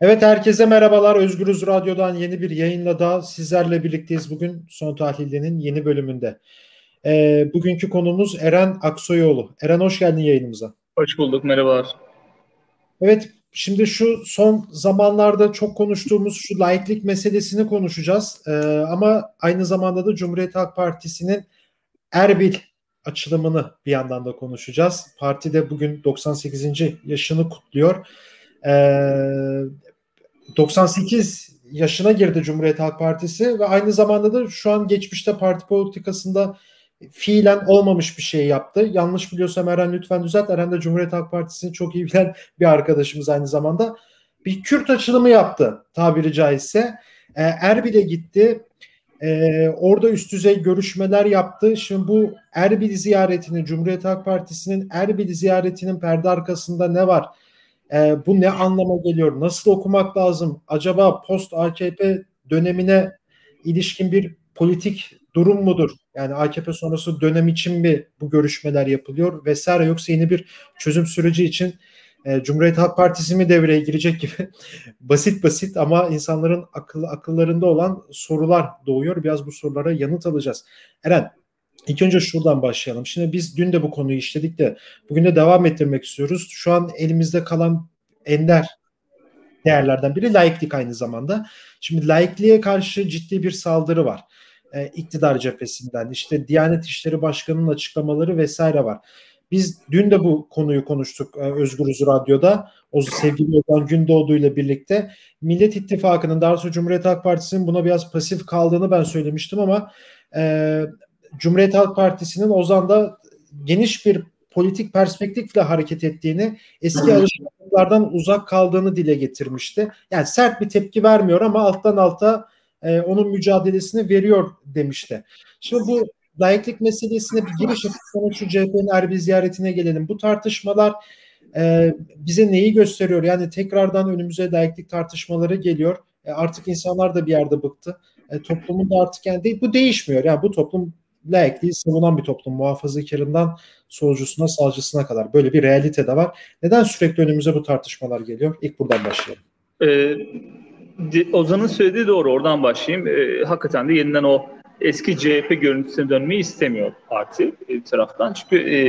Evet herkese merhabalar. Özgürüz Radyo'dan yeni bir yayınla da sizlerle birlikteyiz bugün Son Tahlilde'nin yeni bölümünde. Ee, bugünkü konumuz Eren Aksoyoğlu. Eren hoş geldin yayınımıza. Hoş bulduk, merhabalar. Evet, şimdi şu son zamanlarda çok konuştuğumuz şu laiklik meselesini konuşacağız. Ee, ama aynı zamanda da Cumhuriyet Halk Partisi'nin Erbil açılımını bir yandan da konuşacağız. Parti de bugün 98. yaşını kutluyor. Ee, 98 yaşına girdi Cumhuriyet Halk Partisi ve aynı zamanda da şu an geçmişte parti politikasında fiilen olmamış bir şey yaptı. Yanlış biliyorsam Eren lütfen düzelt. Eren de Cumhuriyet Halk Partisi'ni çok iyi bilen bir arkadaşımız aynı zamanda. Bir Kürt açılımı yaptı tabiri caizse. Ee, Erbil'e gitti. Ee, orada üst düzey görüşmeler yaptı. Şimdi bu Erbil ziyaretini, Cumhuriyet Halk Partisi'nin Erbil ziyaretinin perde arkasında ne var? Ee, bu ne anlama geliyor? Nasıl okumak lazım? Acaba post AKP dönemine ilişkin bir politik durum mudur? Yani AKP sonrası dönem için mi bu görüşmeler yapılıyor vesaire yoksa yeni bir çözüm süreci için e, Cumhuriyet Halk Partisi mi devreye girecek gibi basit basit ama insanların akıl akıllarında olan sorular doğuyor. Biraz bu sorulara yanıt alacağız. Eren İlk önce şuradan başlayalım. Şimdi biz dün de bu konuyu işledik de bugün de devam ettirmek istiyoruz. Şu an elimizde kalan ender değerlerden biri laiklik aynı zamanda. Şimdi laikliğe karşı ciddi bir saldırı var. Ee, iktidar cephesinden. İşte Diyanet İşleri Başkanı'nın açıklamaları vesaire var. Biz dün de bu konuyu konuştuk e, Özgürüz Radyo'da. O sevgili Ozan Gündoğdu ile birlikte. Millet İttifakı'nın, daha sonra Cumhuriyet Halk Partisi'nin buna biraz pasif kaldığını ben söylemiştim ama e, Cumhuriyet Halk Partisi'nin Ozan'da geniş bir politik perspektifle hareket ettiğini, eski alışkanlıklardan uzak kaldığını dile getirmişti. Yani sert bir tepki vermiyor ama alttan alta e, onun mücadelesini veriyor demişti. Şimdi bu layıklık meselesine bir giriş yapıp sonra şu CHP'nin Erbil ziyaretine gelelim. Bu tartışmalar e, bize neyi gösteriyor? Yani tekrardan önümüze layıklık tartışmaları geliyor. E, artık insanlar da bir yerde bıktı. E, toplumun da artık yani değil, bu değişmiyor. Yani bu toplum layıklığı savunan bir toplum. Muhafazakarından solcusuna, salcısına kadar. Böyle bir realite de var. Neden sürekli önümüze bu tartışmalar geliyor? İlk buradan başlayalım. Ee, Ozan'ın söylediği doğru. Oradan başlayayım. Ee, hakikaten de yeniden o eski CHP görüntüsüne dönmeyi istemiyor parti bir taraftan. Çünkü e,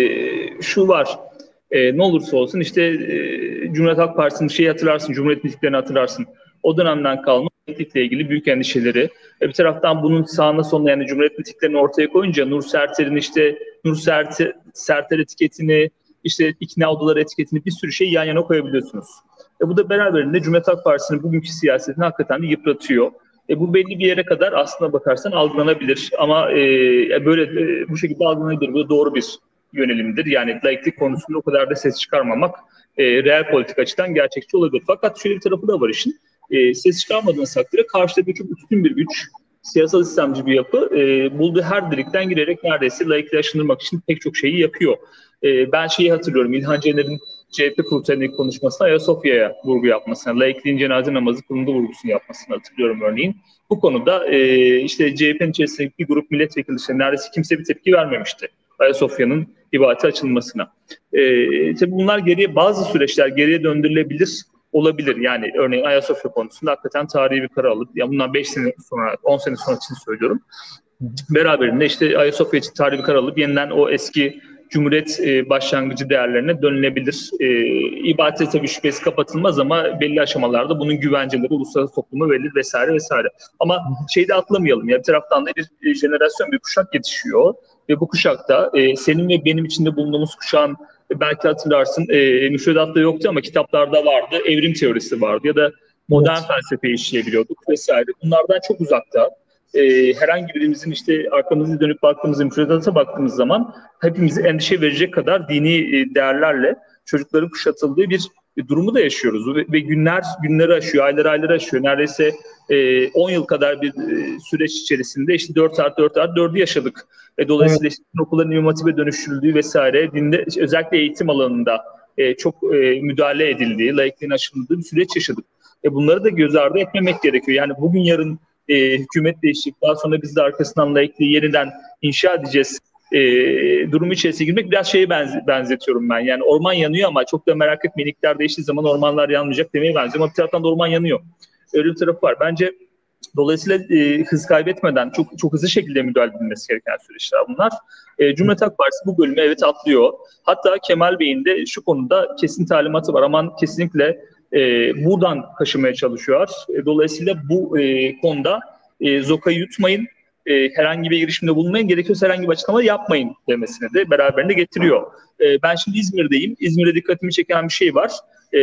şu var. E, ne olursa olsun işte e, Cumhuriyet Halk Partisi'nin şeyi hatırlarsın, Cumhuriyet mitiklerini hatırlarsın. O dönemden kalma mitikle ilgili büyük endişeleri. E, bir taraftan bunun sağına sonuna yani Cumhuriyet mitiklerini ortaya koyunca Nur Serter'in işte Nur Serter, Serter etiketini, işte ikna odaları etiketini bir sürü şey yan yana koyabiliyorsunuz. E, bu da beraberinde Cumhuriyet Halk Partisi'nin bugünkü siyasetini hakikaten de yıpratıyor. E, bu belli bir yere kadar aslına bakarsan algılanabilir ama e, böyle e, bu şekilde algılanabilir. Bu da doğru bir yönelimdir. Yani laiklik konusunda o kadar da ses çıkarmamak e, reel politik açıdan gerçekçi olabilir. Fakat şöyle bir tarafı da var işin. E, ses çıkarmadığınız takdirde karşıda bir çok üstün bir güç, siyasal sistemci bir yapı e, bulduğu her delikten girerek neredeyse laikliği aşındırmak için pek çok şeyi yapıyor. E, ben şeyi hatırlıyorum, İlhan Cener'in CHP kurtarının konuşmasına Ayasofya'ya vurgu yapmasına, laikliğin cenaze namazı kılındı vurgusunu yapmasını hatırlıyorum örneğin. Bu konuda e, işte CHP'nin içerisindeki bir grup milletvekili işte neredeyse kimse bir tepki vermemişti. Ayasofya'nın ibadete açılmasına. E, tabii bunlar geriye bazı süreçler geriye döndürülebilir olabilir. Yani örneğin Ayasofya konusunda hakikaten tarihi bir karar alıp ya bundan 5 sene sonra 10 sene sonra için söylüyorum. Beraberinde işte Ayasofya için tarihi bir karar alıp yeniden o eski Cumhuriyet e, başlangıcı değerlerine dönülebilir. E, ibadete tabii şüphesi kapatılmaz ama belli aşamalarda bunun güvenceleri uluslararası topluma verilir vesaire vesaire. Ama şeyde atlamayalım ya bir taraftan da bir jenerasyon, bir kuşak yetişiyor ve bu kuşakta e, senin ve benim içinde bulunduğumuz kuşağın e, belki hatırlarsın e, müfredatta yoktu ama kitaplarda vardı. Evrim teorisi vardı ya da modern evet. felsefe işleyebiliyorduk vesaire. Bunlardan çok uzakta e, herhangi birimizin işte arkamızı dönüp baktığımızda, müfredata baktığımız zaman hepimizi endişe verecek kadar dini e, değerlerle çocukların kuşatıldığı bir e, durumu da yaşıyoruz ve, ve günler günleri aşıyor, aylar ayları aşıyor. Neredeyse e, 10 yıl kadar bir e, süreç içerisinde işte 4 artı 4 artı 4'ü yaşadık. E, dolayısıyla işte okulların imam dönüştürüldüğü vesaire, dinde özellikle eğitim alanında e, çok e, müdahale edildiği, laikliğin aşıldığı bir süreç yaşadık. E, bunları da göz ardı etmemek gerekiyor. Yani bugün yarın e, hükümet değişecek. Daha sonra biz de arkasından laikliği yeniden inşa edeceğiz e, durumu içerisine girmek biraz şeye benz- benzetiyorum ben. Yani orman yanıyor ama çok da merak etmeyin iktidar değiştiği zaman ormanlar yanmayacak demeye benziyor ama bir taraftan da orman yanıyor. Öyle bir tarafı var. Bence Dolayısıyla e, hız kaybetmeden çok çok hızlı şekilde müdahale edilmesi gereken süreçler bunlar. E, Cumhuriyet Halk Partisi bu bölümü evet atlıyor. Hatta Kemal Bey'in de şu konuda kesin talimatı var. Aman kesinlikle e, buradan kaşımaya çalışıyor. E, dolayısıyla bu e, konuda e, Zoka'yı yutmayın, e, herhangi bir girişimde bulunmayın, gerekiyorsa herhangi bir açıklama yapmayın demesini de beraberinde getiriyor. E, ben şimdi İzmir'deyim. İzmir'de dikkatimi çeken bir şey var. E,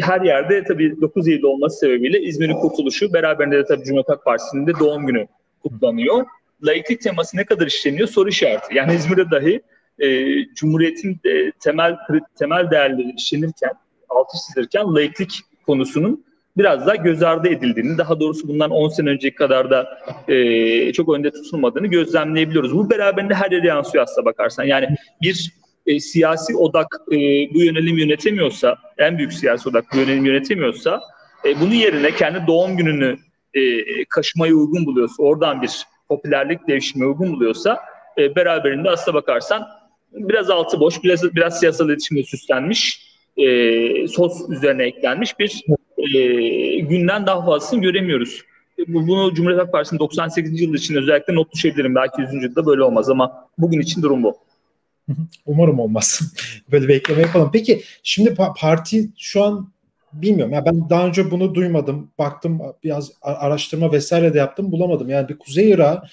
her yerde tabii 9 Eylül olması sebebiyle İzmir'in kurtuluşu, beraberinde de tabii Cumhuriyet Halk Partisi'nin de doğum günü kutlanıyor. Laiklik teması ne kadar işleniyor soru işareti. Yani İzmir'de dahi e, Cumhuriyet'in e, temel temel değerleri işlenirken, altı çizilirken laiklik konusunun biraz daha göz ardı edildiğini, daha doğrusu bundan 10 sene önceki kadar da e, çok önde tutulmadığını gözlemleyebiliyoruz. Bu beraberinde her yere yansıyor aslına bakarsan. Yani bir e, siyasi odak e, bu yönelim yönetemiyorsa, en büyük siyasi odak bu yönelim yönetemiyorsa, e, bunun yerine kendi doğum gününü e, kaşımaya uygun buluyorsa, oradan bir popülerlik devşirmeye uygun buluyorsa, e, beraberinde aslına bakarsan biraz altı boş, biraz biraz siyasal iletişimle süslenmiş, e, sos üzerine eklenmiş bir e, günden daha fazlasını göremiyoruz. Bunu Cumhuriyet Halk Partisi'nin 98. yıl için özellikle not düşebilirim. Belki 100. yılda böyle olmaz ama bugün için durum bu. Umarım olmaz. Böyle bir yapalım. Peki şimdi parti şu an bilmiyorum. Ya ben daha önce bunu duymadım. Baktım biraz araştırma vesaire de yaptım bulamadım. Yani bir Kuzey Irak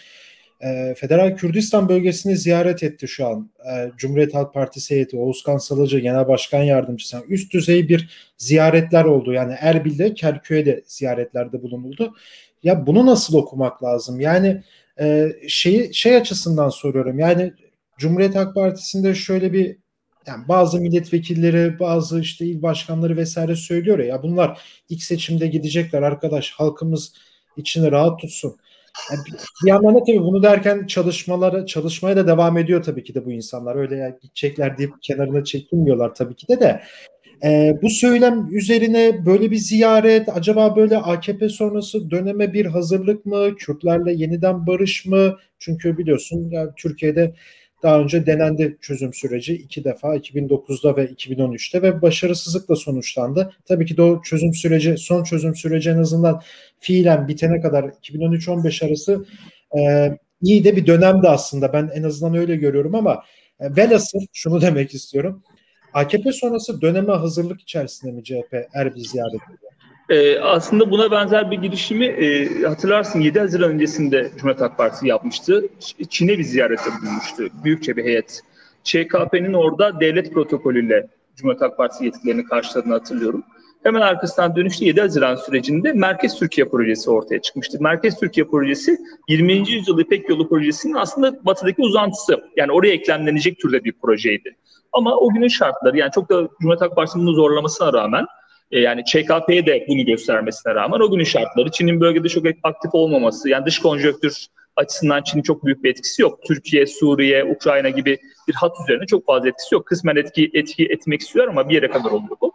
e, Federal Kürdistan bölgesini ziyaret etti şu an. E, Cumhuriyet Halk Partisi heyeti Oğuzkan Salıcı Genel Başkan Yardımcısı. Yani üst düzey bir ziyaretler oldu. Yani Erbil'de, Kerkük'e ziyaretlerde bulunuldu. Ya bunu nasıl okumak lazım? Yani e, şeyi şey açısından soruyorum. Yani Cumhuriyet Halk Partisi'nde şöyle bir yani bazı milletvekilleri, bazı işte il başkanları vesaire söylüyor ya, ya bunlar ilk seçimde gidecekler arkadaş halkımız içini rahat tutsun. Yani bir, yandan da tabii bunu derken çalışmaları çalışmaya da devam ediyor tabii ki de bu insanlar. Öyle ya gidecekler deyip kenarına çekilmiyorlar tabii ki de de. E, bu söylem üzerine böyle bir ziyaret acaba böyle AKP sonrası döneme bir hazırlık mı? Kürtlerle yeniden barış mı? Çünkü biliyorsun yani Türkiye'de daha önce denendi çözüm süreci iki defa 2009'da ve 2013'te ve başarısızlıkla sonuçlandı. Tabii ki de o çözüm süreci, son çözüm süreci en azından fiilen bitene kadar 2013-15 arası e, iyi de bir dönemdi aslında. Ben en azından öyle görüyorum ama e, velhasıl şunu demek istiyorum. AKP sonrası döneme hazırlık içerisinde mi CHP Erbil ziyaret ediyor? Ee, aslında buna benzer bir girişimi e, hatırlarsın 7 Haziran öncesinde Cumhuriyet Halk Partisi yapmıştı. Çin'e bir ziyarette bulunmuştu. Büyükçe bir heyet. ÇKP'nin orada devlet protokolüyle Cumhuriyet Halk Partisi yetkilerini karşıladığını hatırlıyorum. Hemen arkasından dönüşte 7 Haziran sürecinde Merkez Türkiye projesi ortaya çıkmıştı. Merkez Türkiye projesi 20. yüzyıl İpek Yolu projesinin aslında batıdaki uzantısı. Yani oraya eklemlenecek türde bir projeydi. Ama o günün şartları yani çok da Cumhuriyet Halk Partisi'nin zorlamasına rağmen e, yani ÇKP'ye de bunu göstermesine rağmen o günün şartları Çin'in bölgede çok aktif olmaması yani dış konjöktür açısından Çin'in çok büyük bir etkisi yok. Türkiye, Suriye, Ukrayna gibi bir hat üzerine çok fazla etkisi yok. Kısmen etki, etki etmek istiyor ama bir yere kadar oluyor bu.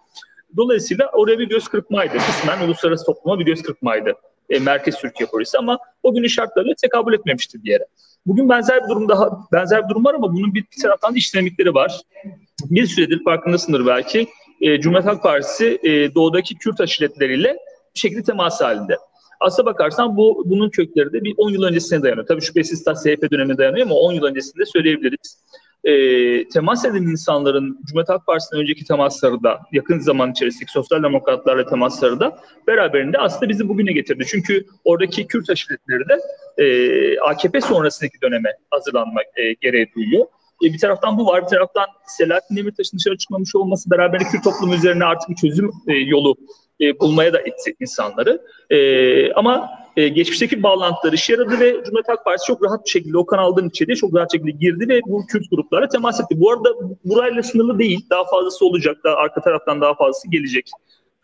Dolayısıyla oraya bir göz kırpmaydı. Kısmen uluslararası topluma bir göz kırpmaydı. E, Merkez Türkiye polisi ama o günün şartlarıyla tekabül etmemişti bir yere. Bugün benzer bir durum daha benzer bir durum var ama bunun bir, bir taraftan iş dinamikleri var. Bir süredir farkındasındır belki e, Cumhuriyet Halk Partisi e, doğudaki Kürt aşiretleriyle bir şekilde temas halinde. Aslına bakarsan bu bunun kökleri de bir 10 yıl öncesine dayanıyor. Tabii şüphesiz ta CHP dönemine dayanıyor ama 10 yıl öncesinde söyleyebiliriz. E, temas eden insanların Cumhuriyet Halk Partisi'nin önceki temasları da yakın zaman içerisindeki sosyal demokratlarla temasları da beraberinde aslında bizi bugüne getirdi. Çünkü oradaki Kürt aşiretleri de e, AKP sonrasındaki döneme hazırlanmak e, gereği duyuyor. E, bir taraftan bu var, bir taraftan Selahattin Demirtaş'ın dışarı çıkmamış olması beraber Kürt toplumu üzerine artık bir çözüm e, yolu e, bulmaya da etti insanları. E, ama e, geçmişteki bağlantıları işe yaradı ve Cumhuriyet Halk Partisi çok rahat bir şekilde o kanaldan içeriye çok rahat şekilde girdi ve bu Kürt gruplara temas etti. Bu arada burayla sınırlı değil, daha fazlası olacak, daha arka taraftan daha fazlası gelecek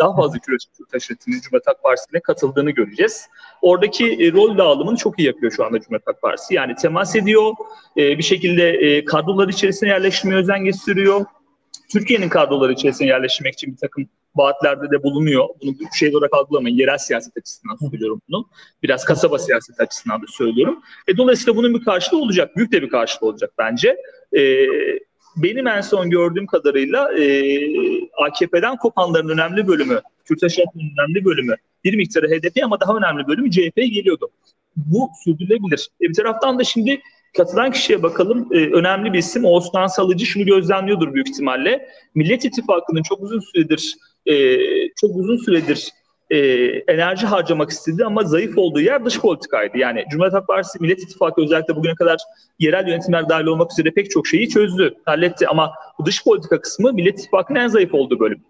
daha fazla küresel taşıtının Cumhuriyet Halk Partisi'ne katıldığını göreceğiz. Oradaki e, rol dağılımını çok iyi yapıyor şu anda Cumhuriyet Halk Partisi. Yani temas ediyor, e, bir şekilde e, kadrolar içerisine yerleştirmeye özen gösteriyor. Türkiye'nin kadroları içerisine yerleştirmek için bir takım vaatlerde de bulunuyor. Bunu şey olarak algılamayın. Yerel siyaset açısından söylüyorum bunu. Biraz kasaba siyaset açısından da söylüyorum. E, dolayısıyla bunun bir karşılığı olacak. Büyük de bir karşılığı olacak bence. E, benim en son gördüğüm kadarıyla e, AKP'den kopanların önemli bölümü, Kürt önemli bölümü, bir miktarı HDP ama daha önemli bölümü CHP'ye geliyordu. Bu sürdürülebilir. E, bir taraftan da şimdi katılan kişiye bakalım. E, önemli bir isim Oğuzhan Salıcı şunu gözlemliyordur büyük ihtimalle. Millet İttifakı'nın çok uzun süredir e, çok uzun süredir e, enerji harcamak istedi ama zayıf olduğu yer dış politikaydı. Yani Cumhuriyet Halk Partisi, Millet İttifakı özellikle bugüne kadar yerel yönetimler dahil olmak üzere pek çok şeyi çözdü, halletti. Ama bu dış politika kısmı Millet İttifakı'nın en zayıf olduğu bölüm.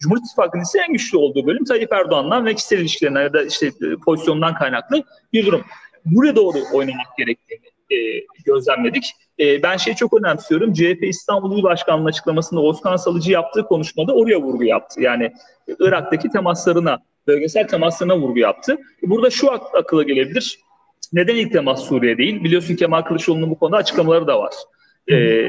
Cumhuriyet İttifakı'nın ise en güçlü olduğu bölüm Tayyip Erdoğan'dan ve kişisel ilişkilerinden ya da işte e, pozisyondan kaynaklı bir durum. Buraya doğru oynamak gerektiğini e, gözlemledik. E, ben şeyi çok önemsiyorum. CHP İstanbul İl Başkanlığı açıklamasında Osman Salıcı yaptığı konuşmada oraya vurgu yaptı. Yani Irak'taki temaslarına, bölgesel temaslarına vurgu yaptı. Burada şu ak- akıla gelebilir. Neden ilk temas Suriye değil? Biliyorsun Kemal Kılıçdaroğlu'nun bu konuda açıklamaları da var. Ee,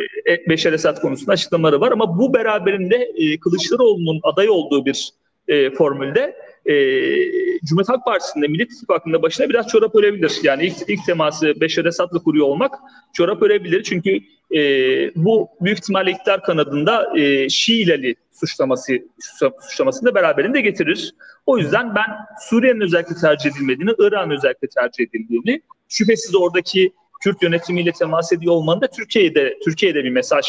Beşer Esad konusunda açıklamaları var ama bu beraberinde e, Kılıçdaroğlu'nun aday olduğu bir e, formülde e, Cumhuriyet Halk Partisi'nde Millet İttifakı'nda başına biraz çorap örebilir. Yani ilk, ilk teması Beşer Esad'la kuruyor olmak çorap örebilir. Çünkü e, bu büyük ihtimalle iktidar kanadında e, Şiileli suçlaması suçlamasını da beraberinde getirir. O yüzden ben Suriye'nin özellikle tercih edilmediğini, Irak'ın özellikle tercih edildiğini, şüphesiz oradaki Kürt yönetimiyle temas ediyor olmanın da Türkiye'de Türkiye'de bir mesaj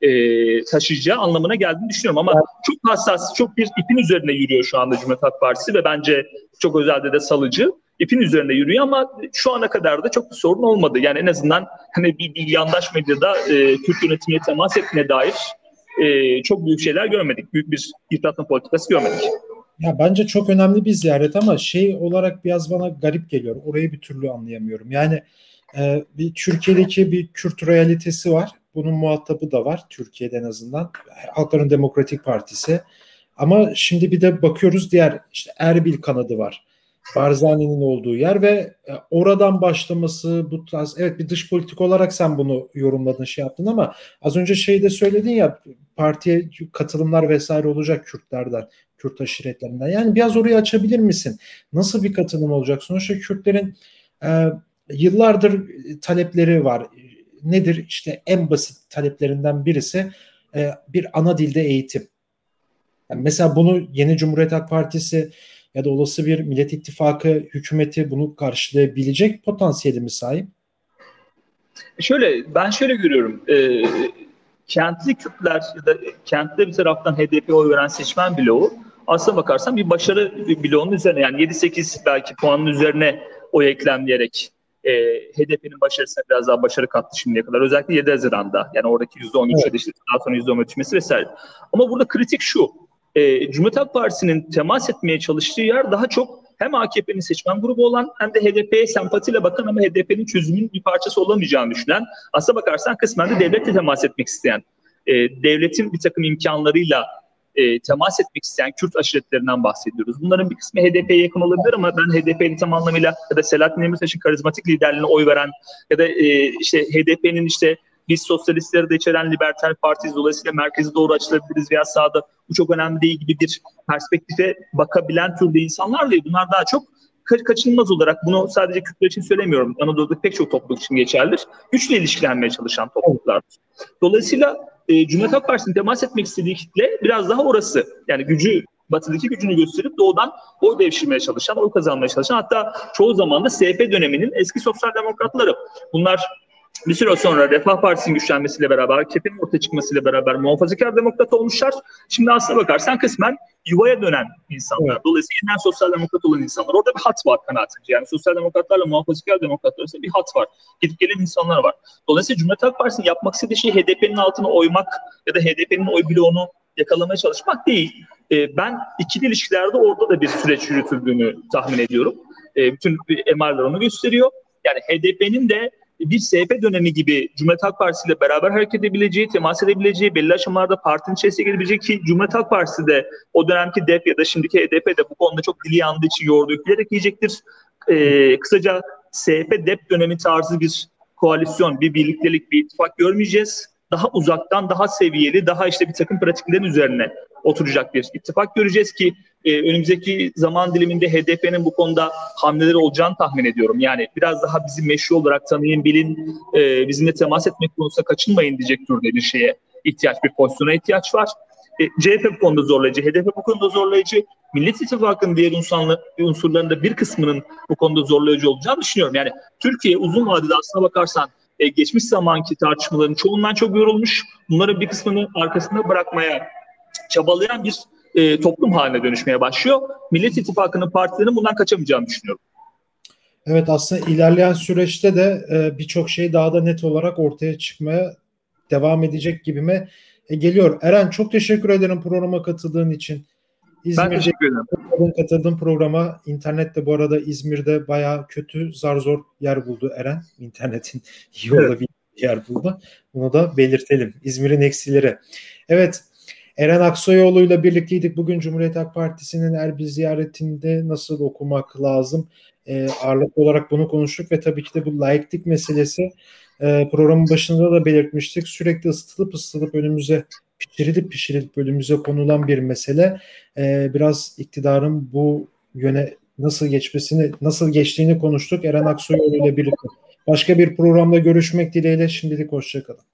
e, taşıyacağı anlamına geldiğini düşünüyorum. Ama çok hassas, çok bir ipin üzerine yürüyor şu anda Cumhuriyet Halk Partisi ve bence çok özelde de salıcı ipin üzerinde yürüyor ama şu ana kadar da çok bir sorun olmadı. Yani en azından hani bir, bir yandaş medyada e, Kürt yönetimiyle temas etmeye dair e, çok büyük şeyler görmedik. Büyük bir yıpratma politikası görmedik. Ya bence çok önemli bir ziyaret ama şey olarak biraz bana garip geliyor. Orayı bir türlü anlayamıyorum. Yani e, bir Türkiye'deki bir Kürt realitesi var. Bunun muhatabı da var Türkiye'de en azından. Halkların Demokratik Partisi. Ama şimdi bir de bakıyoruz diğer işte Erbil kanadı var. Barzani'nin olduğu yer ve e, oradan başlaması bu tarz evet bir dış politik olarak sen bunu yorumladın şey yaptın ama az önce şey de söyledin ya partiye katılımlar vesaire olacak Kürtlerden, Kürt aşiretlerinden. Yani biraz orayı açabilir misin? Nasıl bir katılım olacak? Sonuçta Kürtlerin e, yıllardır talepleri var nedir? İşte en basit taleplerinden birisi e, bir ana dilde eğitim. Yani mesela bunu yeni Cumhuriyet Halk Partisi ya da olası bir Millet İttifakı hükümeti bunu karşılayabilecek potansiyeli mi sahip? Şöyle ben şöyle görüyorum. E, kentli Kürtler ya da kentte bir taraftan HDP oy veren seçmen bloğu aslına bakarsan bir başarı bloğunun üzerine yani 7-8 belki puanın üzerine oy eklemleyerek e, HDP'nin başarısına biraz daha başarı kattı şimdiye kadar. Özellikle 7 Haziran'da. Yani oradaki %13 evet. işte daha sonra %10 düşmesi vesaire. Ama burada kritik şu. E, Cumhuriyet Halk Partisi'nin temas etmeye çalıştığı yer daha çok hem AKP'nin seçmen grubu olan hem de HDP'ye sempatiyle bakan ama HDP'nin çözümünün bir parçası olamayacağını düşünen, aslına bakarsan kısmen de devletle temas etmek isteyen, e, devletin bir takım imkanlarıyla e, temas etmek isteyen Kürt aşiretlerinden bahsediyoruz. Bunların bir kısmı HDP'ye yakın olabilir ama ben HDP'li tam anlamıyla ya da Selahattin Demirtaş'ın karizmatik liderliğine oy veren ya da e, işte HDP'nin işte biz sosyalistleri de içeren liberter partiyiz dolayısıyla merkezi doğru açılabiliriz veya sağda bu çok önemli değil gibi bir perspektife bakabilen türde insanlar değil. Bunlar daha çok kaçınılmaz olarak bunu sadece Kürtler için söylemiyorum. Anadolu'da pek çok topluluk için geçerlidir. Güçle ilişkilenmeye çalışan topluluklardır. Dolayısıyla e, Cumhuriyet Halk Partisi'nin temas etmek istediği kitle biraz daha orası. Yani gücü batıdaki gücünü gösterip doğudan oy devşirmeye çalışan, oy kazanmaya çalışan hatta çoğu zaman da SP döneminin eski sosyal demokratları. Bunlar bir süre sonra Refah Partisi'nin güçlenmesiyle beraber, AKP'nin ortaya çıkmasıyla beraber muhafazakar demokrat olmuşlar. Şimdi aslına bakarsan kısmen yuvaya dönen insanlar. Evet. Dolayısıyla yeniden sosyal demokrat olan insanlar. Orada bir hat var kanaatimce. Yani sosyal demokratlarla muhafazakar demokratlar arasında bir hat var. Gidip gelen insanlar var. Dolayısıyla Cumhuriyet Halk Partisi'nin yapmak istediği şey HDP'nin altına oymak ya da HDP'nin oy bloğunu yakalamaya çalışmak değil. Ee, ben ikili ilişkilerde orada da bir süreç yürütüldüğünü tahmin ediyorum. Ee, bütün emarlar onu gösteriyor. Yani HDP'nin de bir SP dönemi gibi Cumhuriyet Halk Partisi ile beraber hareket edebileceği, temas edebileceği, belli aşamalarda partinin içerisine gelebilecek ki Cumhuriyet Halk Partisi de o dönemki DEP ya da şimdiki HDP de bu konuda çok dili yandığı için yoğurdu yüklenerek yiyecektir. Ee, kısaca SP DEP dönemi tarzı bir koalisyon, bir birliktelik, bir ittifak görmeyeceğiz. Daha uzaktan, daha seviyeli, daha işte bir takım pratiklerin üzerine oturacak bir ittifak göreceğiz ki e, önümüzdeki zaman diliminde HDP'nin bu konuda hamleleri olacağını tahmin ediyorum. Yani biraz daha bizi meşru olarak tanıyın, bilin, e, bizimle temas etmek konusunda kaçınmayın diyecek türde bir şeye ihtiyaç, bir pozisyona ihtiyaç var. E, CHP bu konuda zorlayıcı, HDP bu konuda zorlayıcı. Millet İttifakı'nın diğer unsurlarında bir kısmının bu konuda zorlayıcı olacağını düşünüyorum. Yani Türkiye uzun vadede aslına bakarsan e, geçmiş zamanki tartışmaların çoğundan çok yorulmuş. Bunların bir kısmını arkasında bırakmaya çabalayan bir e, toplum haline dönüşmeye başlıyor. Millet İttifakı'nın partilerinin bundan kaçamayacağını düşünüyorum. Evet aslında ilerleyen süreçte de e, birçok şey daha da net olarak ortaya çıkmaya devam edecek gibime e, geliyor. Eren çok teşekkür ederim programa katıldığın için. İzmir'de ben teşekkür ederim. Katıldığım programa internette bu arada İzmir'de bayağı kötü zar zor yer buldu Eren. İnternetin iyi evet. olabildiği yer buldu. Bunu da belirtelim. İzmir'in eksileri. Evet Eren Aksoyoğlu ile birlikteydik. Bugün Cumhuriyet Halk Partisi'nin Erbil ziyaretinde nasıl okumak lazım? E, ağırlık olarak bunu konuştuk ve tabii ki de bu laiklik meselesi e, programın başında da belirtmiştik. Sürekli ısıtılıp ısıtılıp önümüze pişirilip pişirilip önümüze konulan bir mesele. E, biraz iktidarın bu yöne nasıl geçmesini, nasıl geçtiğini konuştuk Eren Aksoyoğlu ile birlikte. Başka bir programda görüşmek dileğiyle şimdilik hoşçakalın.